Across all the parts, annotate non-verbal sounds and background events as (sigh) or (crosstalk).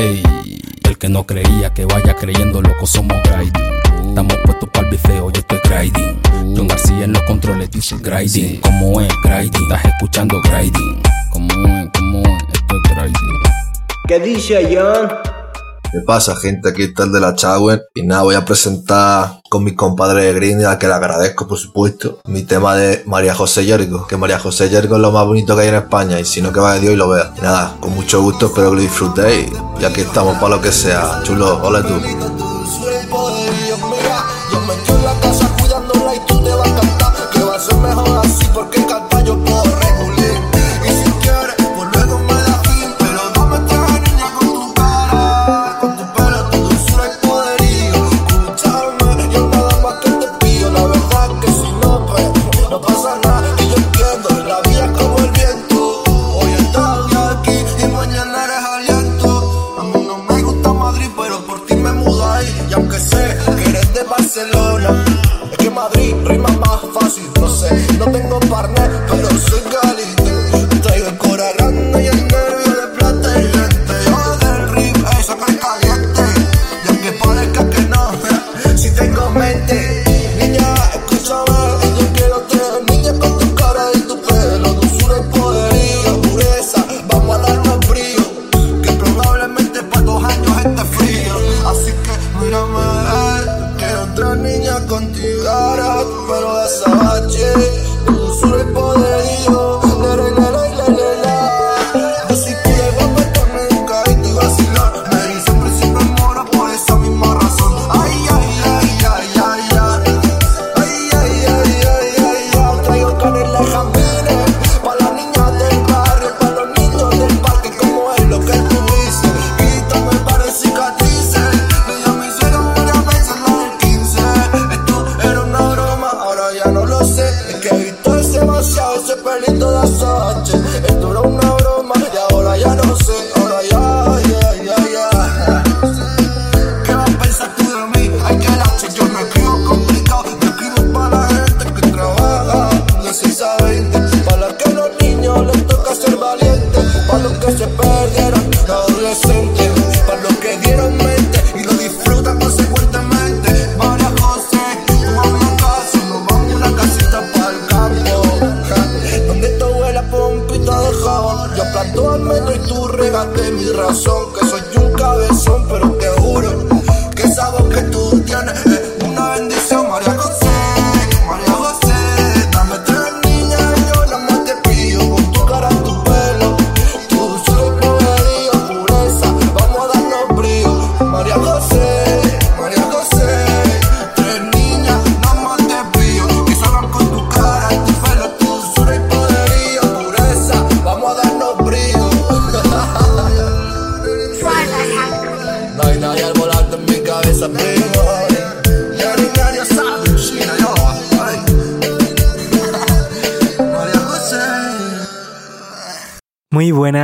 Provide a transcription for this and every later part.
Ey, el que no creía que vaya creyendo, loco, somos grinding. Estamos puestos para el bifeo, yo estoy grinding. John García en los controles dice grinding. Como es grinding? Estás escuchando grinding. Como es, como es, esto es grinding. ¿Qué dice John? ¿Qué pasa, gente? Aquí está el de la Chagüen. Y nada, voy a presentar con mi compadre de Green, a que le agradezco, por supuesto, mi tema de María José Yergo. Que María José Yergo es lo más bonito que hay en España. Y si no, que vaya Dios y lo vea. Y nada, con mucho gusto, espero que lo disfrutéis. Y aquí estamos para lo que sea. Chulo, hola tú. No sé, no tengo partner, pero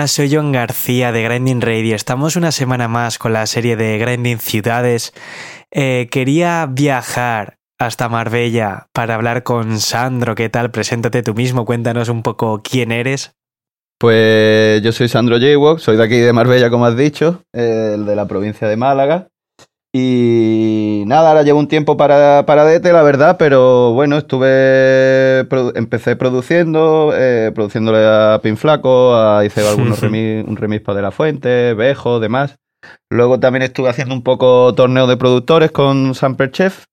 soy John García de Grinding Radio. Estamos una semana más con la serie de Grinding Ciudades. Eh, quería viajar hasta Marbella para hablar con Sandro. ¿Qué tal? Preséntate tú mismo, cuéntanos un poco quién eres. Pues yo soy Sandro Jaywalk, soy de aquí de Marbella, como has dicho, el de la provincia de Málaga. Y nada, ahora llevo un tiempo para, para DT, la verdad, pero bueno, estuve. produ- empecé produciendo, eh, produciéndole a Pinflaco, a, hice (laughs) algunos remix, un remix para De La Fuente, Bejo, demás. Luego también estuve haciendo un poco torneo de productores con Samper Chef.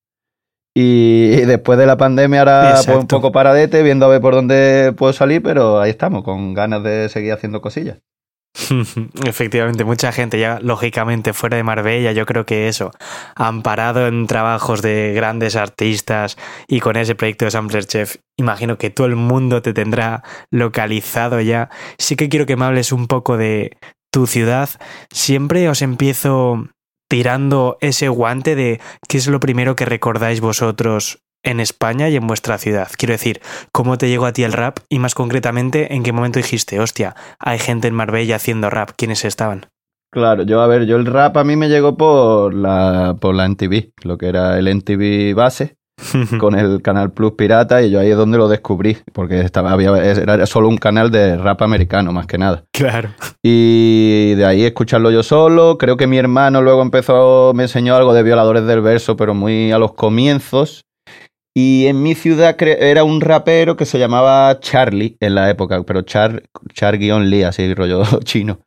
Y, y después de la pandemia ahora pues, un poco paradete, viendo a ver por dónde puedo salir, pero ahí estamos, con ganas de seguir haciendo cosillas. (laughs) Efectivamente, mucha gente ya, lógicamente, fuera de Marbella, yo creo que eso, han parado en trabajos de grandes artistas y con ese proyecto de Sampler Chef, imagino que todo el mundo te tendrá localizado ya. Sí que quiero que me hables un poco de tu ciudad. Siempre os empiezo tirando ese guante de qué es lo primero que recordáis vosotros en España y en vuestra ciudad. Quiero decir, ¿cómo te llegó a ti el rap? Y más concretamente, ¿en qué momento dijiste, hostia, hay gente en Marbella haciendo rap? ¿Quiénes estaban? Claro, yo a ver, yo el rap a mí me llegó por la, por la NTV, lo que era el NTV base. (laughs) con el Canal Plus Pirata y yo ahí es donde lo descubrí, porque estaba, había, era solo un canal de rap americano, más que nada. Claro. Y de ahí escucharlo yo solo. Creo que mi hermano luego empezó, me enseñó algo de violadores del verso, pero muy a los comienzos. Y en mi ciudad era un rapero que se llamaba Charlie en la época, pero Char, Char-Lee, así rollo (laughs) chino.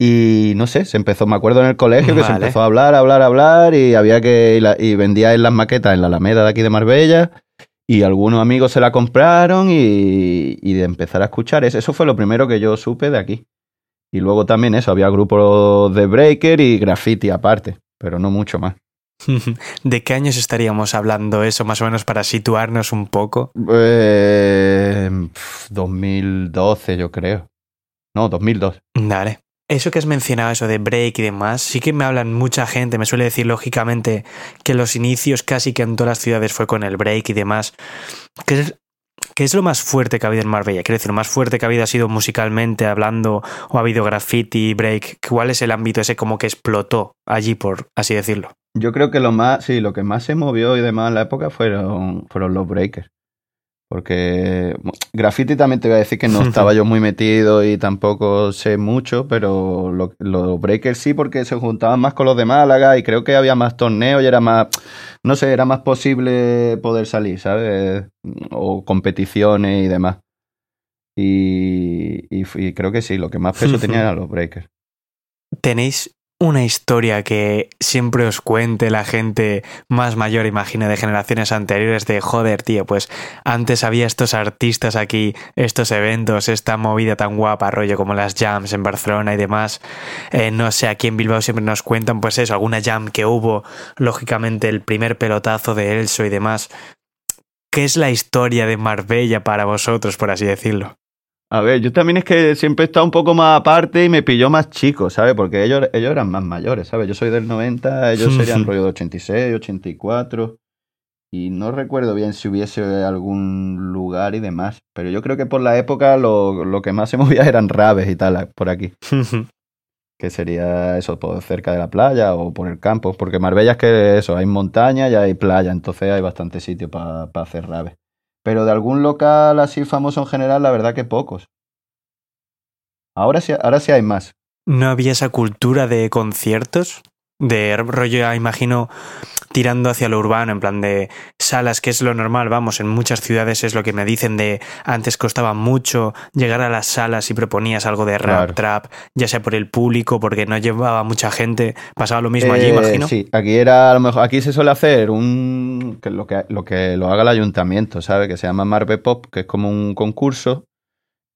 Y no sé, se empezó, me acuerdo en el colegio que se empezó a hablar, hablar, hablar y había que, y, la- y vendía en las maquetas en la Alameda de aquí de Marbella y algunos amigos se la compraron y, y de empezar a escuchar eso. Eso fue lo primero que yo supe de aquí. Y luego también eso, había grupos de breaker y graffiti aparte, pero no mucho más. (laughs) ¿De qué años estaríamos hablando eso, más o menos, para situarnos un poco? Eh, pf, 2012 yo creo. No, 2002. Dale. Eso que has mencionado, eso de break y demás, sí que me hablan mucha gente, me suele decir lógicamente que los inicios casi que en todas las ciudades fue con el break y demás. ¿Qué es, qué es lo más fuerte que ha habido en Marbella? Quiero decir, lo más fuerte que ha habido ha sido musicalmente hablando o ha habido graffiti, break. ¿Cuál es el ámbito ese como que explotó allí, por así decirlo? Yo creo que lo más, sí, lo que más se movió y demás en la época fueron, fueron los breakers. Porque graffiti también te voy a decir que no (laughs) estaba yo muy metido y tampoco sé mucho, pero lo- los breakers sí, porque se juntaban más con los de Málaga y creo que había más torneos y era más, no sé, era más posible poder salir, ¿sabes? O competiciones y demás. Y, y y creo que sí, lo que más peso (laughs) tenía eran los breakers. ¿Tenéis una historia que siempre os cuente la gente más mayor, imagino, de generaciones anteriores de joder, tío, pues antes había estos artistas aquí, estos eventos, esta movida tan guapa, rollo como las jams en Barcelona y demás. Eh, no sé, aquí en Bilbao siempre nos cuentan, pues eso, alguna jam que hubo, lógicamente el primer pelotazo de Elso y demás. ¿Qué es la historia de Marbella para vosotros, por así decirlo? A ver, yo también es que siempre he estado un poco más aparte y me pilló más chico, ¿sabes? Porque ellos, ellos eran más mayores, ¿sabes? Yo soy del 90, ellos serían rollo de 86, 84. Y no recuerdo bien si hubiese algún lugar y demás. Pero yo creo que por la época lo, lo que más se (laughs) movía eran raves y tal, por aquí. (laughs) Que sería eso, por cerca de la playa o por el campo. Porque Marbella es que eso, hay montaña y hay playa, entonces hay bastante sitio para hacer raves. Pero de algún local así famoso en general, la verdad que pocos. Ahora sí, ahora sí hay más. ¿No había esa cultura de conciertos? De rollo, ya imagino, tirando hacia lo urbano, en plan de salas, que es lo normal, vamos, en muchas ciudades es lo que me dicen de antes costaba mucho llegar a las salas y proponías algo de rap, Claro. trap, ya sea por el público, porque no llevaba mucha gente, pasaba lo mismo allí, Eh, imagino. Sí, aquí era a lo mejor, aquí se suele hacer un que lo que lo que lo haga el ayuntamiento, ¿sabes? Que se llama Marbe Pop, que es como un concurso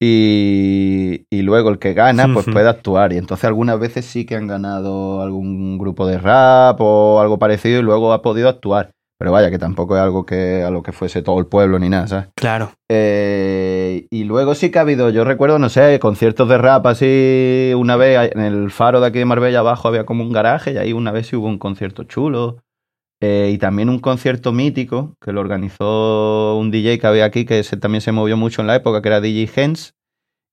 y, y luego el que gana pues puede actuar y entonces algunas veces sí que han ganado algún grupo de rap o algo parecido y luego ha podido actuar. Pero vaya, que tampoco es algo que a lo que fuese todo el pueblo ni nada, ¿sabes? Claro. Eh, y luego sí que ha habido, yo recuerdo, no sé, conciertos de rap así, una vez en el faro de aquí de Marbella abajo había como un garaje y ahí una vez sí hubo un concierto chulo. Eh, y también un concierto mítico que lo organizó un DJ que había aquí que también se movió mucho en la época, que era DJ Hens.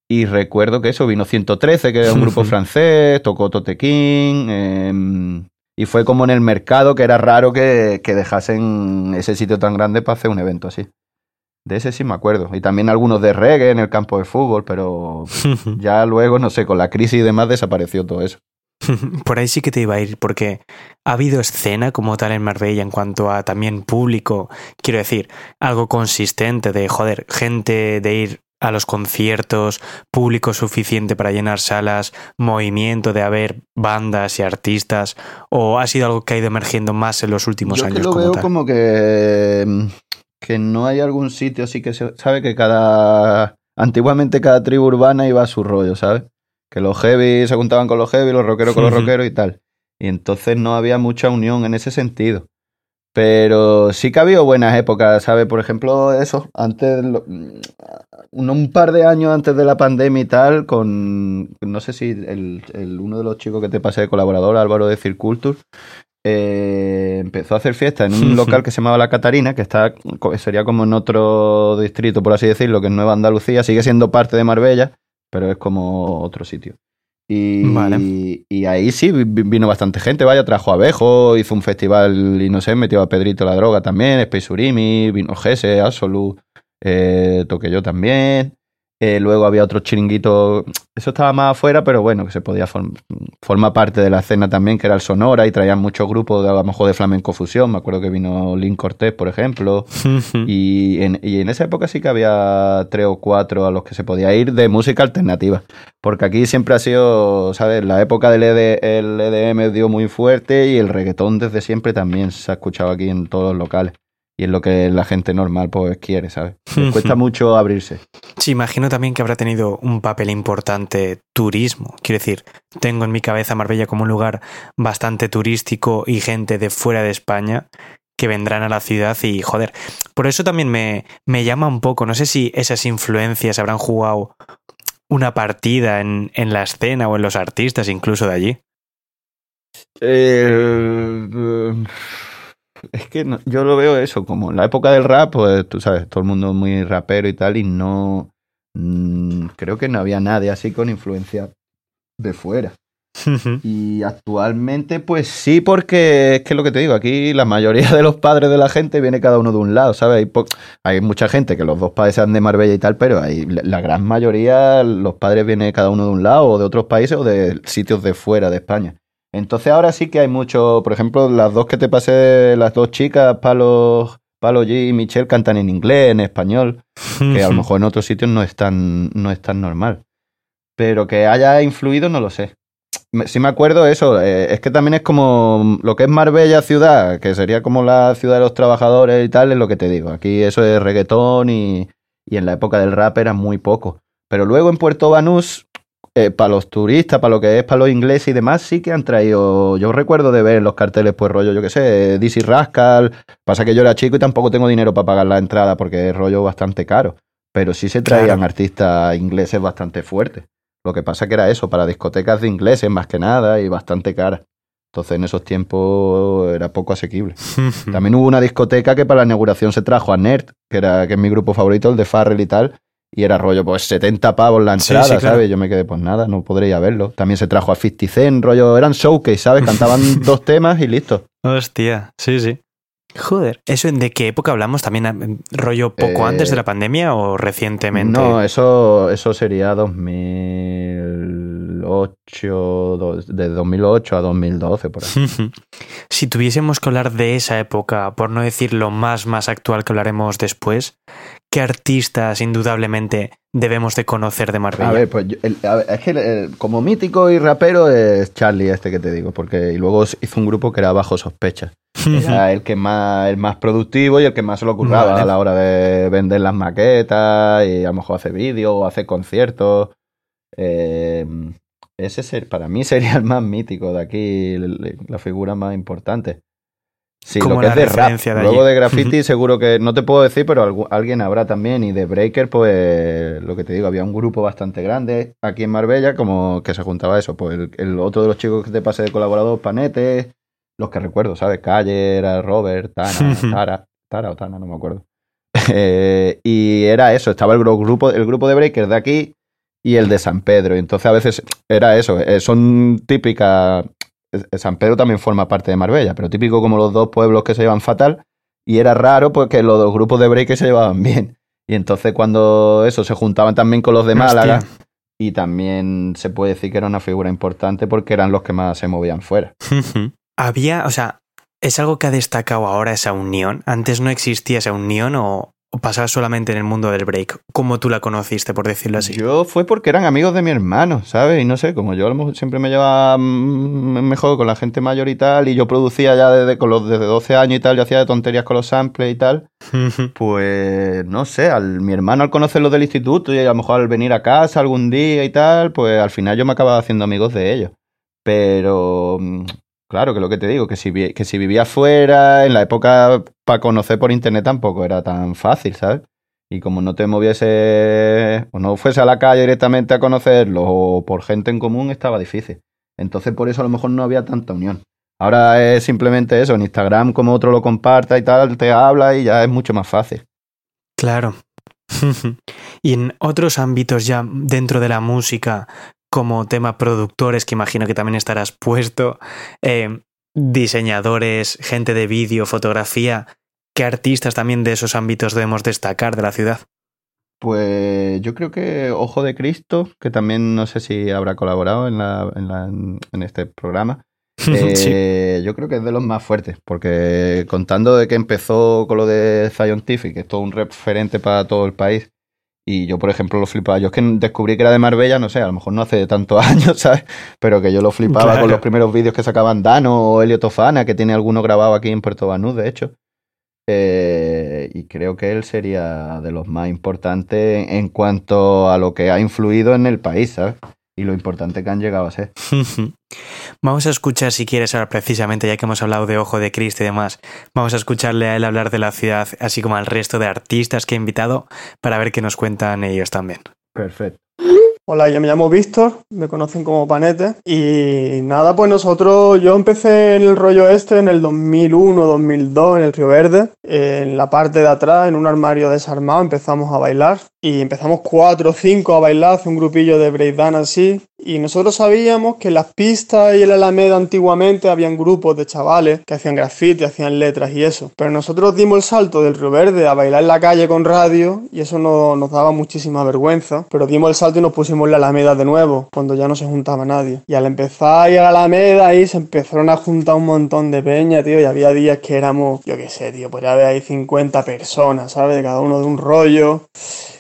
Y recuerdo que eso, vino 113, que era un (laughs) grupo francés, tocó Tote King. eh, y fue como en el mercado, que era raro que, que dejasen ese sitio tan grande para hacer un evento así. De ese sí me acuerdo. Y también algunos de reggae en el campo de fútbol, pero (laughs) ya luego, no sé, con la crisis y demás desapareció todo eso. (laughs) Por ahí sí que te iba a ir, porque ha habido escena como tal en Marbella en cuanto a también público, quiero decir, algo consistente de, joder, gente de ir a los conciertos, público suficiente para llenar salas, movimiento de haber bandas y artistas, o ha sido algo que ha ido emergiendo más en los últimos Yo años que lo como veo tal? como que, mm, que no hay algún sitio así que se sabe que cada... Antiguamente cada tribu urbana iba a su rollo, ¿sabes? Que los heavy se juntaban con los heavy, los rockeros con los rockeros y tal. Y entonces no había mucha unión en ese sentido. Pero sí que ha habido buenas épocas, ¿sabes? Por ejemplo, eso, antes, lo- un, par de años antes de la pandemia y tal, con, no sé si el, el- uno de los chicos que te pasé de colaborador, Álvaro de Circulture, eh, empezó a hacer fiesta en un local que se llamaba La Catarina, que está sería como en otro distrito, por así decirlo, que es Nueva Andalucía, sigue siendo parte de Marbella, pero es como otro sitio. Y, Vale. y ahí sí vi- vino bastante gente, vaya, trajo abejo, hizo un festival y no sé, metió a Pedrito la droga también, Space Urimi, vino Gese, Absolu, eh, toqué yo también. Eh, luego había otros chiringuitos, eso estaba más afuera, pero bueno, que se podía formar forma parte de la escena también, que era el Sonora, y traían muchos grupos de, a lo mejor de flamenco fusión. Me acuerdo que vino Link Cortés, por ejemplo. (laughs) Y en, y en esa época sí que había tres o cuatro a los que se podía ir de música alternativa. Porque aquí siempre ha sido, ¿sabes? La época del ED el EDM dio muy fuerte y el reggaetón desde siempre también se ha escuchado aquí en todos los locales. Y es lo que la gente normal pues quiere, ¿sabes? (laughs) Les cuesta mucho abrirse. Sí, imagino también que habrá tenido un papel importante turismo. Quiero decir, tengo en mi cabeza Marbella como un lugar bastante turístico y gente de fuera de España que vendrán a la ciudad y joder. Por eso también me, me llama un poco, no sé si esas influencias habrán jugado una partida en, en la escena o en los artistas incluso de allí. Eh, eh, es que no- yo lo veo eso, como en la época del rap, pues tú sabes, todo el mundo muy rapero y tal, y no. mm, creo que no había nadie así con influencia de fuera. Y actualmente, pues sí, porque es que lo que te digo, aquí la mayoría de los padres de la gente viene cada uno de un lado, ¿sabes? Hay, mucha gente que los dos padres sean de Marbella y tal, pero hay, la gran mayoría, los padres vienen cada uno de un lado, o de otros países, o de sitios de fuera de España. Entonces ahora sí que hay mucho, por ejemplo, las dos que te pasé, las dos chicas, Palo, Palo G y Michelle, cantan en inglés, en español, que a lo (laughs) mejor en otros sitios no es tan, no es tan normal. Pero que haya influido, no lo sé. Me- Sí me acuerdo eso, eh, es que también es como lo que es Marbella ciudad, que sería como la ciudad de los trabajadores y tal, es lo que te digo. Aquí eso es reggaetón y, y en la época del rap era muy poco. Pero luego en Puerto Banús, para los turistas, para lo que es para los ingleses y demás, sí que han traído. Yo recuerdo de ver en los carteles, pues rollo, yo qué sé, Dizzy Rascal. Pasa que yo era chico y tampoco tengo dinero para pagar la entrada porque es rollo bastante caro. Pero sí se traían Claro. artistas ingleses bastante fuertes. Lo que pasa que era eso, para discotecas de ingleses más que nada y bastante caras. Entonces en esos tiempos era poco asequible. (laughs) También hubo una discoteca que para la inauguración se trajo a Nerd, que era que es mi grupo favorito, el de Farrell y tal. Y era rollo, pues 70 pavos la Sí, entrada, sí, claro. ¿sabes? Yo me quedé, pues nada, no podría verlo. También se trajo a 50 Cent, rollo, eran showcase, ¿sabes? Cantaban (laughs) dos temas y listo. Hostia, sí, sí. Joder, ¿eso de qué época hablamos? ¿También eh, rollo poco Eh, antes de la pandemia o recientemente? No, eso, eso sería 2008, do- de 2008 a 2012, por ahí. (laughs) si tuviésemos que hablar de esa época, por no decir lo más más actual que hablaremos después, ¿qué artistas indudablemente debemos de conocer de Marbella? A ver, pues yo- el- a ver, es que el- como mítico y rapero es Charlie este que te digo, porque y luego hizo un grupo que era Bajo Sospecha. Era el que más, el más productivo y el que más se lo ocurraba Vale. a la hora de vender las maquetas y a lo mejor hace vídeos o hace conciertos. Eh, ese ser, para mí sería el más mítico de aquí, la figura más importante. Sí, Como lo que la es de rap. de Luego de graffiti seguro que no te puedo decir, pero algu- alguien habrá también. Y de breaker, pues lo que te digo, había un grupo bastante grande aquí en Marbella, como que se juntaba eso. Pues el, el otro de los chicos que te pasé de colaborador, Panete, los que recuerdo, ¿sabes? Calle, era Robert, Tana, (laughs) Tara, Tara o Tana, no me acuerdo. Eh, y era eso, estaba el gru- grupo, el grupo de breakers de aquí y el de San Pedro. Entonces a veces era eso, eh, son típicas. San Pedro también forma parte de Marbella, pero típico como los dos pueblos que se llevan fatal. Y era raro porque los dos grupos de breakers se llevaban bien. Y entonces cuando eso se juntaban también con los de Málaga. Hostia. Y también se puede decir que era una figura importante porque eran los que más se movían fuera. (laughs) Había, o sea, ¿es algo que ha destacado ahora esa unión? ¿Antes no existía esa unión o pasaba solamente en el mundo del break? ¿Cómo tú la conociste, por decirlo así? Yo fue porque eran amigos de mi hermano, ¿sabes? Y no sé, como yo a lo mejor siempre me llevaba mm, mejor con la gente mayor y tal, y yo producía ya desde, con los, desde 12 años y tal, yo hacía de tonterías con los samples y tal, (laughs) pues no sé, al, mi hermano al conocerlo del instituto y a lo mejor al venir a casa algún día y tal, pues al final yo me acababa haciendo amigos de ellos. Pero mm, claro, que lo que te digo, que si, que si vivía fuera, en la época para conocer por internet tampoco era tan fácil, ¿sabes? Y como no te moviese o no fuese a la calle directamente a conocerlos o por gente en común, estaba difícil. Entonces por eso a lo mejor no había tanta unión. Ahora es simplemente eso, en Instagram como otro lo comparta y tal, te habla y ya es mucho más fácil. Claro. (laughs) y en otros ámbitos ya dentro de la música, como tema productores, que imagino que también estarás puesto, eh, diseñadores, gente de vídeo, fotografía, ¿qué artistas también de esos ámbitos debemos destacar de la ciudad? Pues yo creo que Ojo de Cristo, que también no sé si habrá colaborado en, la, en, la, en este programa. (laughs) Eh, Yo creo que es de los más fuertes, porque contando de que empezó con lo de Scientific, que es todo un referente para todo el país, y yo, por ejemplo, lo flipaba. Yo es que descubrí que era de Marbella, no sé, a lo mejor no hace tantos (laughs) años, ¿sabes? Pero que yo lo flipaba Claro. con los primeros vídeos que sacaban Dano o Elio Tofana, que tiene alguno grabado aquí en Puerto Banús, de hecho. Eh, y creo que él sería de los más importantes en cuanto a lo que ha influido en el país, ¿sabes? Y lo importante que han llegado a ser. (laughs) Vamos a escuchar, si quieres, ahora precisamente, ya que hemos hablado de Ojo de Cristo y demás, vamos a escucharle a él hablar de la ciudad, así como al resto de artistas que he invitado, para ver qué nos cuentan ellos también. Perfecto. Hola, yo me llamo Víctor, me conocen como Panete. Y nada, pues nosotros, yo empecé en el rollo este en el 2001, 2002, en el Río Verde. En la parte de atrás, en un armario desarmado, empezamos a bailar. Y empezamos cuatro o cinco a bailar, hace un grupillo de breakdance así. Y nosotros sabíamos que en las pistas y en la Alameda antiguamente habían grupos de chavales que hacían graffiti, hacían letras y eso. Pero nosotros dimos el salto del Río Verde a bailar en la calle con radio y eso no- nos daba muchísima vergüenza. Pero dimos el salto y nos pusimos la Alameda de nuevo, cuando ya no se juntaba nadie. Y al empezar a ir a la Alameda ahí se empezaron a juntar un montón de peña, tío, y había días que éramos, yo qué sé, tío, podría haber ahí 50 personas, ¿sabes? Cada uno de un rollo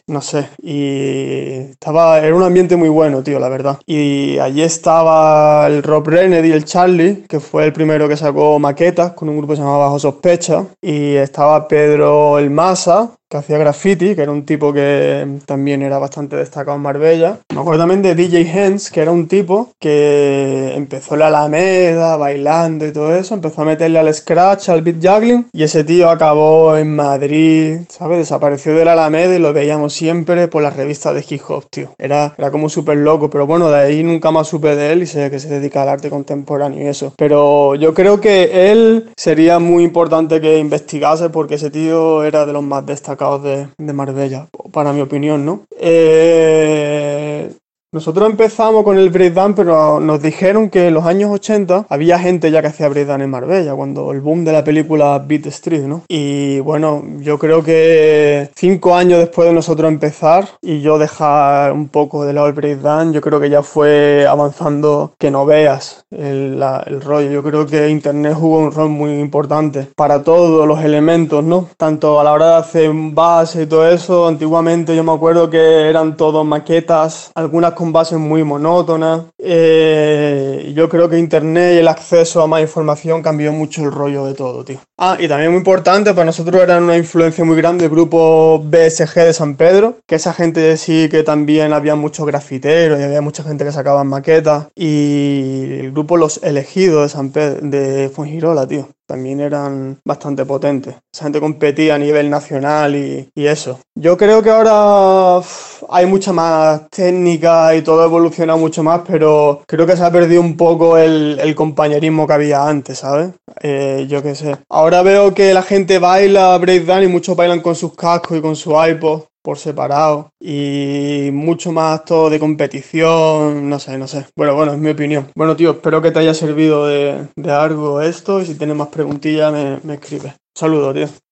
no sé, y estaba, era un ambiente muy bueno, tío, la verdad. Y allí estaba el Rob Kennedy y el Charlie, que fue el primero que sacó maquetas con un grupo que se llamaba Bajo Sospecha, y estaba Pedro El Masa, hacía graffiti, que era un tipo que también era bastante destacado en Marbella. Me acuerdo también de DJ Hens, que era un tipo que empezó la Alameda, bailando y todo eso, empezó a meterle al scratch, al beat juggling, y ese tío acabó en Madrid, ¿sabes? Desapareció de la Alameda y lo veíamos siempre por las revistas de hip hop, tío. Era, era como súper loco, pero bueno, de ahí nunca más supe de él y sé que se dedica al arte contemporáneo y eso. Pero yo creo que él sería muy importante que investigase porque ese tío era de los más destacados de, de Marbella, para mi opinión, ¿no? Eh, nosotros empezamos con el breakdance, pero nos dijeron que en los años 80 había gente ya que hacía breakdance en Marbella, cuando el boom de la película Beat Street, ¿no? Y bueno, yo creo que cinco años después de nosotros empezar y yo dejar un poco de lado el breakdance, yo creo que ya fue avanzando que no veas el, la- el rollo. Yo creo que Internet jugó un rol muy importante para todos los elementos, ¿no? Tanto a la hora de hacer base y todo eso, antiguamente yo me acuerdo que eran todos maquetas, algunas con bases muy monótonas. Eh, yo creo que Internet y el acceso a más información cambió mucho el rollo de todo, tío. Ah, y también muy importante, para nosotros era una influencia muy grande el grupo BSG de San Pedro, que esa gente sí que también había muchos grafiteros y había mucha gente que sacaban maquetas. Y el grupo Los Elegidos de San Pedro, de Fuengirola, tío. También eran bastante potentes. Esa gente competía a nivel nacional y, y eso. Yo creo que ahora hay mucha más técnica y todo ha evolucionado mucho más, pero creo que se ha perdido un poco el, el compañerismo que había antes, ¿sabes? Eh, yo qué sé. Ahora veo que la gente baila breakdance y muchos bailan con sus cascos y con su iPod por separado y mucho más todo de competición, no sé, no sé. Bueno, bueno, es mi opinión. Bueno, tío, espero que te haya servido de, algo esto y si tienes más preguntillas me, me escribes. Saludos, tío.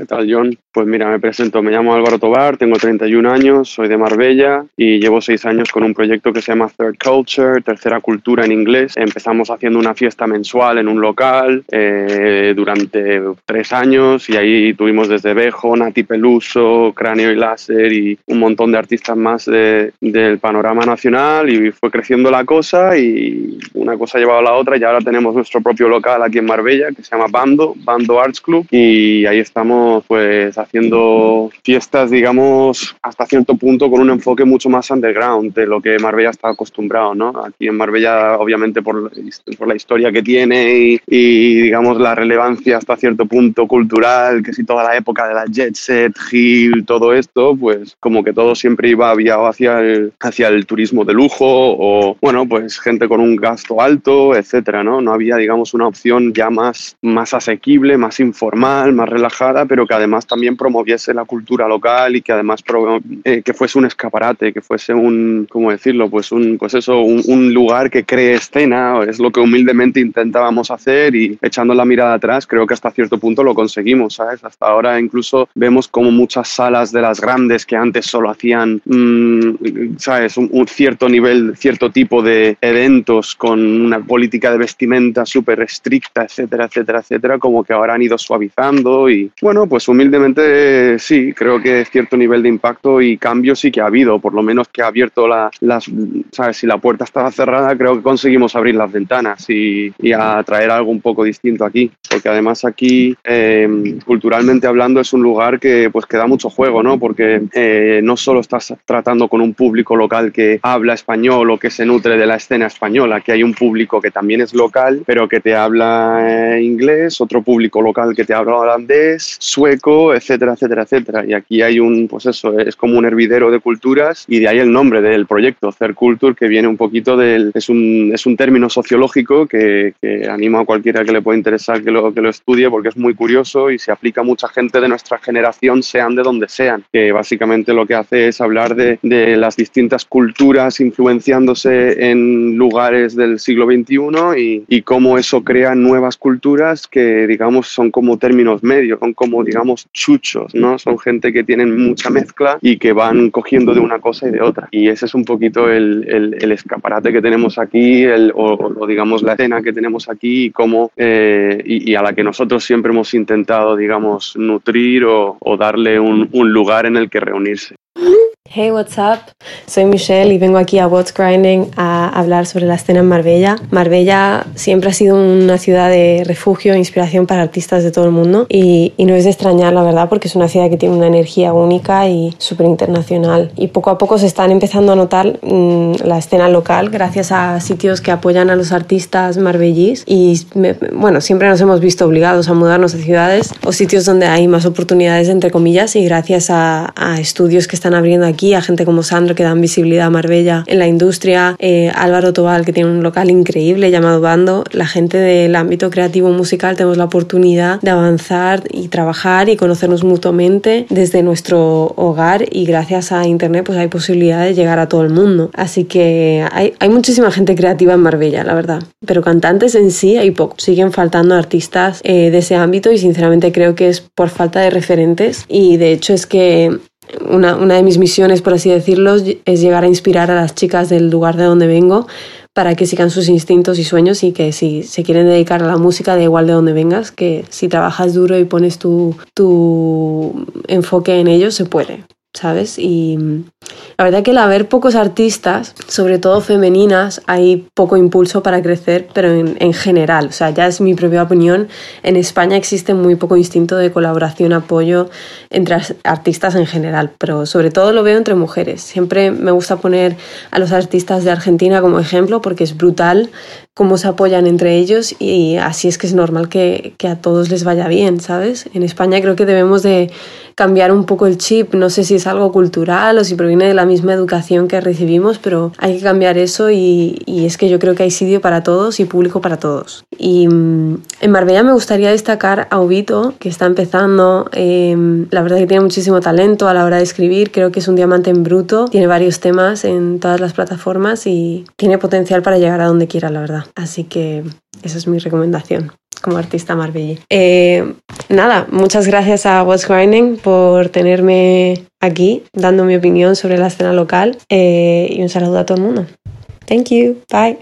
¿Qué tal, John? Pues mira, me presento, me llamo Álvaro Tobar, tengo 31 años, soy de Marbella y llevo seis años con un proyecto que se llama Third Culture, Tercera Cultura en inglés. Empezamos haciendo una fiesta mensual en un local eh, durante tres años y ahí tuvimos desde Bejo, Nati Peluso, Cráneo y Láser y un montón de artistas más de- del panorama nacional y fue creciendo la cosa y una cosa ha llevado a la otra y ahora tenemos nuestro propio local aquí en Marbella que se llama Bando, Bando Arts Club y ahí estamos pues haciendo fiestas digamos hasta cierto punto con un enfoque mucho más underground de lo que Marbella está acostumbrado, ¿no? Aquí en Marbella obviamente por, por la historia que tiene y, y, digamos la relevancia hasta cierto punto cultural, que si toda la época de la jet set, Hill, todo esto, pues como que todo siempre iba aviado hacia el, hacia el turismo de lujo o bueno, pues gente con un gasto alto, etcétera, ¿no? No había digamos una opción ya más, más asequible, más informal, más relajada, pero que además también promoviese la cultura local y que además eh, que fuese un escaparate, que fuese un, ¿cómo decirlo? Pues un, pues eso, un, lugar que cree escena, es lo que humildemente intentábamos hacer y echando la mirada atrás, creo que hasta cierto punto lo conseguimos, ¿sabes? Hasta ahora incluso vemos como muchas salas de las grandes que antes solo hacían, mmm, ¿sabes? Un, un, cierto nivel, cierto tipo de eventos con una política de vestimenta súper estricta, etcétera, etcétera, etcétera, como que ahora han ido suavizando y, bueno, pues humildemente sí, creo que cierto nivel de impacto y cambio sí que ha habido, por lo menos que ha abierto la, las, ¿sabes? Si la puerta estaba cerrada, creo que conseguimos abrir las ventanas y, y a traer algo un poco distinto aquí, porque además aquí, eh, culturalmente hablando, es un lugar que pues que da mucho juego, ¿no? Porque eh, no solo estás tratando con un público local que habla español o que se nutre de la escena española, que hay un público que también es local, pero que te habla eh, inglés, otro público local que te habla holandés, sueco, etcétera, etcétera, etcétera. Y aquí hay un, pues eso, es como un hervidero de culturas y de ahí el nombre del proyecto, Cer Culture, que viene un poquito del, es un, es un término sociológico que, que animo a cualquiera que le pueda interesar que lo, que lo estudie porque es muy curioso y se aplica a mucha gente de nuestra generación, sean de donde sean, que básicamente lo que hace es hablar de, de las distintas culturas influenciándose en lugares del siglo XXI y, y, cómo eso crea nuevas culturas que, digamos, son como términos medios, son como, digamos, chuchos, ¿no? Son gente que tienen mucha mezcla y que van cogiendo de una cosa y de otra. Y ese es un poquito el, el, el escaparate que tenemos aquí, el, o, o, digamos, la escena que tenemos aquí y cómo, eh, y, y, a la que nosotros siempre hemos intentado, digamos, nutrir o, o darle un, un lugar en el que reunirse. Hey, what's up? Soy Michelle y vengo aquí a What's Grinding a hablar sobre la escena en Marbella. Marbella siempre ha sido una ciudad de refugio e inspiración para artistas de todo el mundo y, y no es de extrañar, la verdad, porque es una ciudad que tiene una energía única y súper internacional. Y poco a poco se están empezando a notar mmm, la escena local gracias a sitios que apoyan a los artistas marbellís y, me, bueno, siempre nos hemos visto obligados a mudarnos a ciudades o sitios donde hay más oportunidades, entre comillas, y gracias a, a estudios que están abriendo aquí a gente como Sandro que dan visibilidad a Marbella en la industria, eh, Álvaro Tobal que tiene un local increíble llamado Bando, la gente del ámbito creativo musical tenemos la oportunidad de avanzar y trabajar y conocernos mutuamente desde nuestro hogar y gracias a internet pues hay posibilidad de llegar a todo el mundo. Así que hay, hay muchísima gente creativa en Marbella, la verdad, pero cantantes en sí hay poco. Siguen faltando artistas eh, de ese ámbito y sinceramente creo que es por falta de referentes y de hecho es que una, una, de mis misiones, por así decirlo, es llegar a inspirar a las chicas del lugar de donde vengo para que sigan sus instintos y sueños y que si se quieren dedicar a la música, da igual de donde vengas, que si trabajas duro y pones tu, tu enfoque en ello, se puede. ¿sabes? Y la verdad que al haber pocos artistas, sobre todo femeninas, hay poco impulso para crecer, pero en, en, general, o sea, ya es mi propia opinión, en España existe muy poco instinto de colaboración, apoyo entre artistas en general, pero sobre todo lo veo entre mujeres. Siempre me gusta poner a los artistas de Argentina como ejemplo porque es brutal cómo se apoyan entre ellos y así es que es normal que, a todos les vaya bien, ¿sabes? En España creo que debemos de cambiar un poco el chip. No sé si es algo cultural o si proviene de la misma educación que recibimos, pero hay que cambiar eso y, es que yo creo que hay sitio para todos y público para todos. Y um, en Marbella me gustaría destacar a Ubito, que está empezando. Eh, la verdad que tiene muchísimo talento a la hora de escribir. Creo que es un diamante en bruto. Tiene varios temas en todas las plataformas y tiene potencial para llegar a donde quiera, la verdad. Así que esa es mi recomendación como artista marbellí. Eh, nada, muchas gracias a What's Grinding por tenerme aquí dando mi opinión sobre la escena local eh, y un saludo a todo el mundo. Thank you, bye.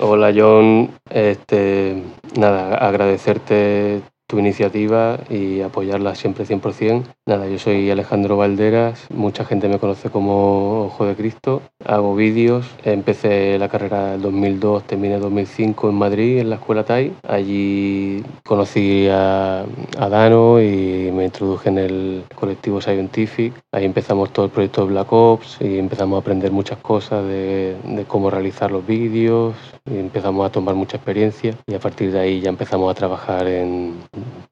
Hola John, este, nada, agradecerte tu iniciativa y apoyarla siempre 100%. Nada, yo soy Alejandro Valderas, mucha gente me conoce como Ojo de Cristo, hago vídeos, empecé la carrera en 2002, terminé en 2005 en Madrid, en la Escuela TAI, allí conocí a, a Dano y me introduje en el colectivo Scientific, ahí empezamos todo el proyecto de Black Ops y empezamos a aprender muchas cosas de, de cómo realizar los vídeos, empezamos a tomar mucha experiencia y a partir de ahí ya empezamos a trabajar en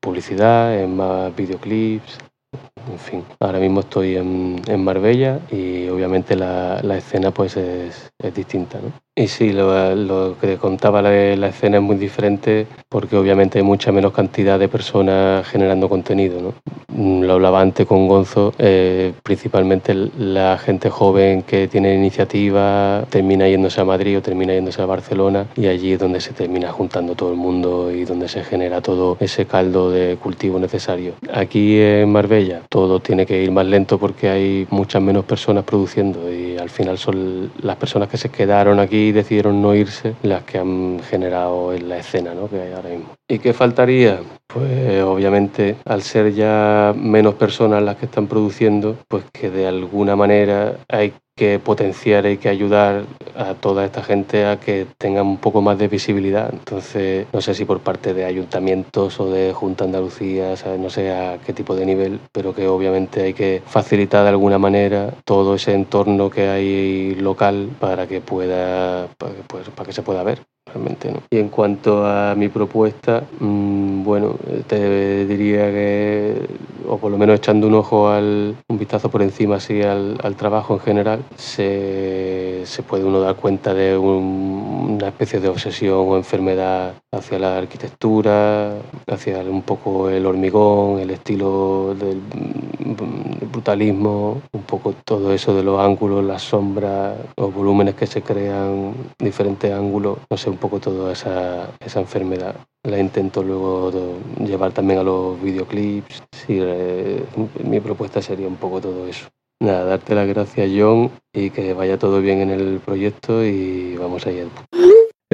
publicidad, en más videoclips, en fin. Ahora mismo estoy en, en Marbella y obviamente la, la escena pues es, es distinta, ¿no? Y sí, lo, que contaba la, la escena es muy diferente porque obviamente hay mucha menos cantidad de personas generando contenido. ¿no? Mm, Lo hablaba antes con Gonzo, eh, principalmente la gente joven que tiene iniciativa termina yéndose a Madrid o termina yéndose a Barcelona y allí es donde se termina juntando todo el mundo y donde se genera todo ese caldo de cultivo necesario. Aquí en Marbella todo tiene que ir más lento porque hay muchas menos personas produciendo y al final son las personas que se quedaron aquí decidieron no irse las que han generado en la escena ¿no? que hay ahora mismo. ¿Y qué faltaría? Pues obviamente al ser ya menos personas las que están produciendo, pues que de alguna manera hay que potenciar, hay que ayudar a toda esta gente a que tengan un poco más de visibilidad. Entonces, no sé si por parte de ayuntamientos o de Junta Andalucía, no sé a qué tipo de nivel, pero que obviamente hay que facilitar de alguna manera todo ese entorno que hay local para que pueda, para que, pues, para que se pueda ver. Realmente, ¿no? Y en cuanto a mi propuesta, mmm, bueno, te diría que, o por lo menos echando un ojo al, un vistazo por encima así al, trabajo en general, se, se, puede uno dar cuenta de un, una especie de obsesión o enfermedad hacia la arquitectura, hacia un poco el hormigón, el estilo del, del brutalismo, un poco todo eso de los ángulos, las sombras, los volúmenes que se crean, diferentes ángulos, no sé, un poco toda esa, esa enfermedad. La intento luego llevar también a los videoclips. Sí, eh, mi propuesta sería un poco todo eso. Nada, darte las gracias, John, y que vaya todo bien en el proyecto y vamos allá.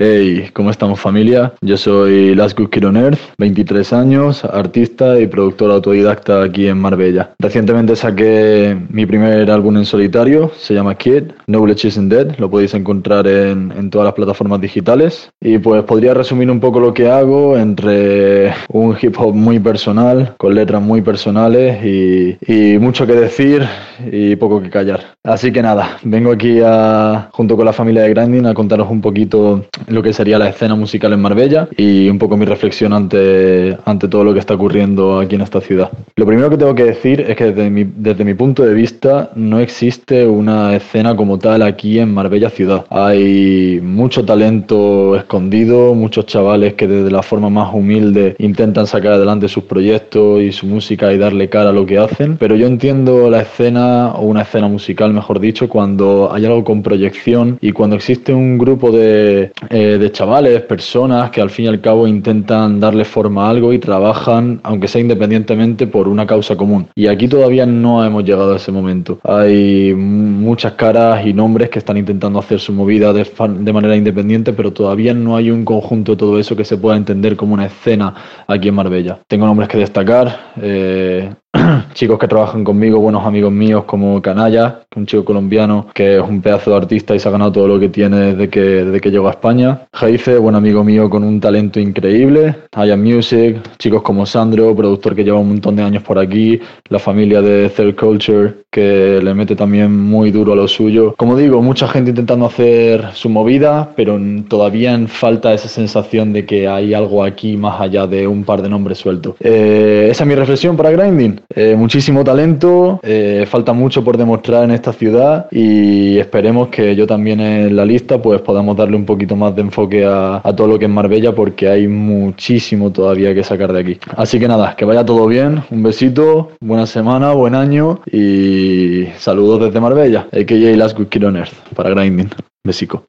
Hey, ¿cómo estamos familia? Yo soy Last Good Kid on Earth, 23 años, artista y productor autodidacta aquí en Marbella. Recientemente saqué mi primer álbum en solitario, se llama Kid, Knowledge Isn't Dead, lo podéis encontrar en, en todas las plataformas digitales. Y pues podría resumir un poco lo que hago entre un hip hop muy personal, con letras muy personales y, y mucho que decir y poco que callar. Así que nada, vengo aquí a, junto con la familia de Grinding a contaros un poquito lo que sería la escena musical en Marbella y un poco mi reflexión ante, ante todo lo que está ocurriendo aquí en esta ciudad. Lo primero que tengo que decir es que desde mi, desde mi punto de vista no existe una escena como tal aquí en Marbella ciudad. Hay mucho talento escondido, muchos chavales que desde la forma más humilde intentan sacar adelante sus proyectos y su música y darle cara a lo que hacen, pero yo entiendo la escena o una escena musical, mejor dicho, cuando hay algo con proyección y cuando existe un grupo de, eh, de chavales, personas que al fin y al cabo intentan darle forma a algo y trabajan, aunque sea independientemente, por una causa común. Y aquí todavía no hemos llegado a ese momento. Hay muchas caras y nombres que están intentando hacer su movida de, de manera independiente, pero todavía no hay un conjunto de todo eso que se pueda entender como una escena aquí en Marbella. Tengo nombres que destacar. Eh, (clears throat) chicos que trabajan conmigo, buenos amigos míos como Canalla, un chico colombiano que es un pedazo de artista y se ha ganado todo lo que tiene desde que, desde que llegó a España. Jaife, buen amigo mío con un talento increíble. Haya Music, chicos como Sandro, productor que lleva un montón de años por aquí. La familia de Third Culture que le mete también muy duro a lo suyo. Como digo, mucha gente intentando hacer su movida, pero todavía falta esa sensación de que hay algo aquí más allá de un par de nombres sueltos. Eh, esa es mi reflexión para Grinding. Eh, muchísimo talento, eh, falta mucho por demostrar en esta ciudad y esperemos que yo también en la lista pues podamos darle un poquito más de enfoque a, todo lo que es Marbella porque hay muchísimo todavía que sacar de aquí. Así que nada, que vaya todo bien, un besito, buena semana, buen año y saludos desde Marbella, a.k.a. Last Good Kid on Earth, para Grinding. Besico.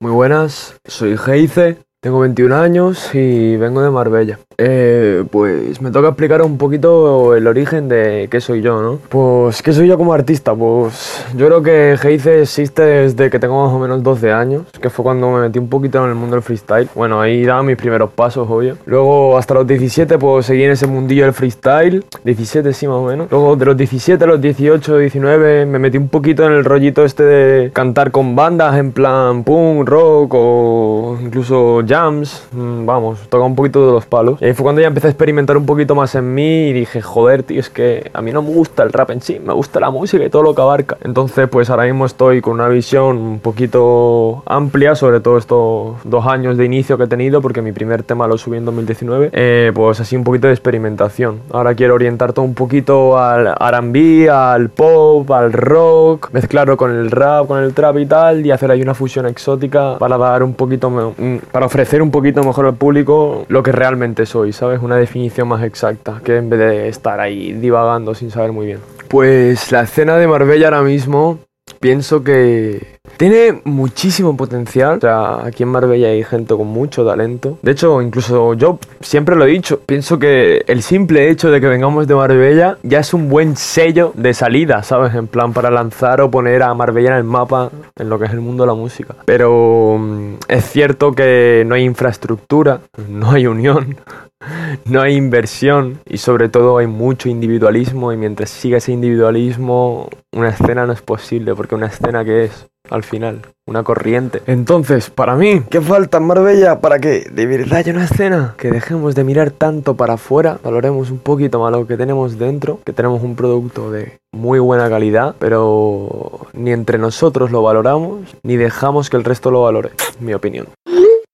Muy buenas, soy Heize, tengo 21 años y vengo de Marbella. Eh, pues me toca explicar un poquito el origen de qué soy yo, ¿no? Pues, ¿qué soy yo como artista? Pues yo creo que Heize existe desde que tengo más o menos 12 años, que fue cuando me metí un poquito en el mundo del freestyle. Bueno, ahí daba mis primeros pasos, obvio. Luego, hasta los 17, pues seguí en ese mundillo del freestyle. 17, sí, más o menos. Luego, de los 17 a los 18, 19, me metí un poquito en el rollito este de cantar con bandas en plan punk, rock o incluso jams. Mm, Vamos, toca un poquito de los palos. Y ahí fue cuando ya empecé a experimentar un poquito más en mí y dije, joder, tío, es que a mí no me gusta el rap en sí, me gusta la música y todo lo que abarca. Entonces, pues ahora mismo estoy con una visión un poquito amplia sobre todo estos dos años de inicio que he tenido, porque mi primer tema lo subí en 2019, eh, pues así un poquito de experimentación. Ahora quiero orientar todo un poquito al RB, al pop, al rock, mezclarlo con el rap, con el trap y tal, y hacer ahí una fusión exótica para dar un poquito, mm, para ofrecer un poquito mejor al público lo que realmente soy, ¿sabes? Una definición más exacta, que en vez de estar ahí divagando sin saber muy bien. Pues la escena de Marbella ahora mismo pienso que tiene muchísimo potencial. O sea, aquí en Marbella hay gente con mucho talento. De hecho, incluso yo siempre lo he dicho. Pienso que el simple hecho de que vengamos de Marbella ya es un buen sello de salida, ¿sabes? En plan, para lanzar o poner a Marbella en el mapa en lo que es el mundo de la música. Pero mm, es cierto que no hay infraestructura, no hay unión. (laughs) No hay inversión y sobre todo hay mucho individualismo y mientras siga ese individualismo una escena no es posible porque una escena que es al final una corriente. Entonces, para mí, ¿qué falta en Marbella para que de verdad haya una escena? Que dejemos de mirar tanto para afuera, valoremos un poquito más lo que tenemos dentro, que tenemos un producto de muy buena calidad, pero ni entre nosotros lo valoramos ni dejamos que el resto lo valore, mi opinión.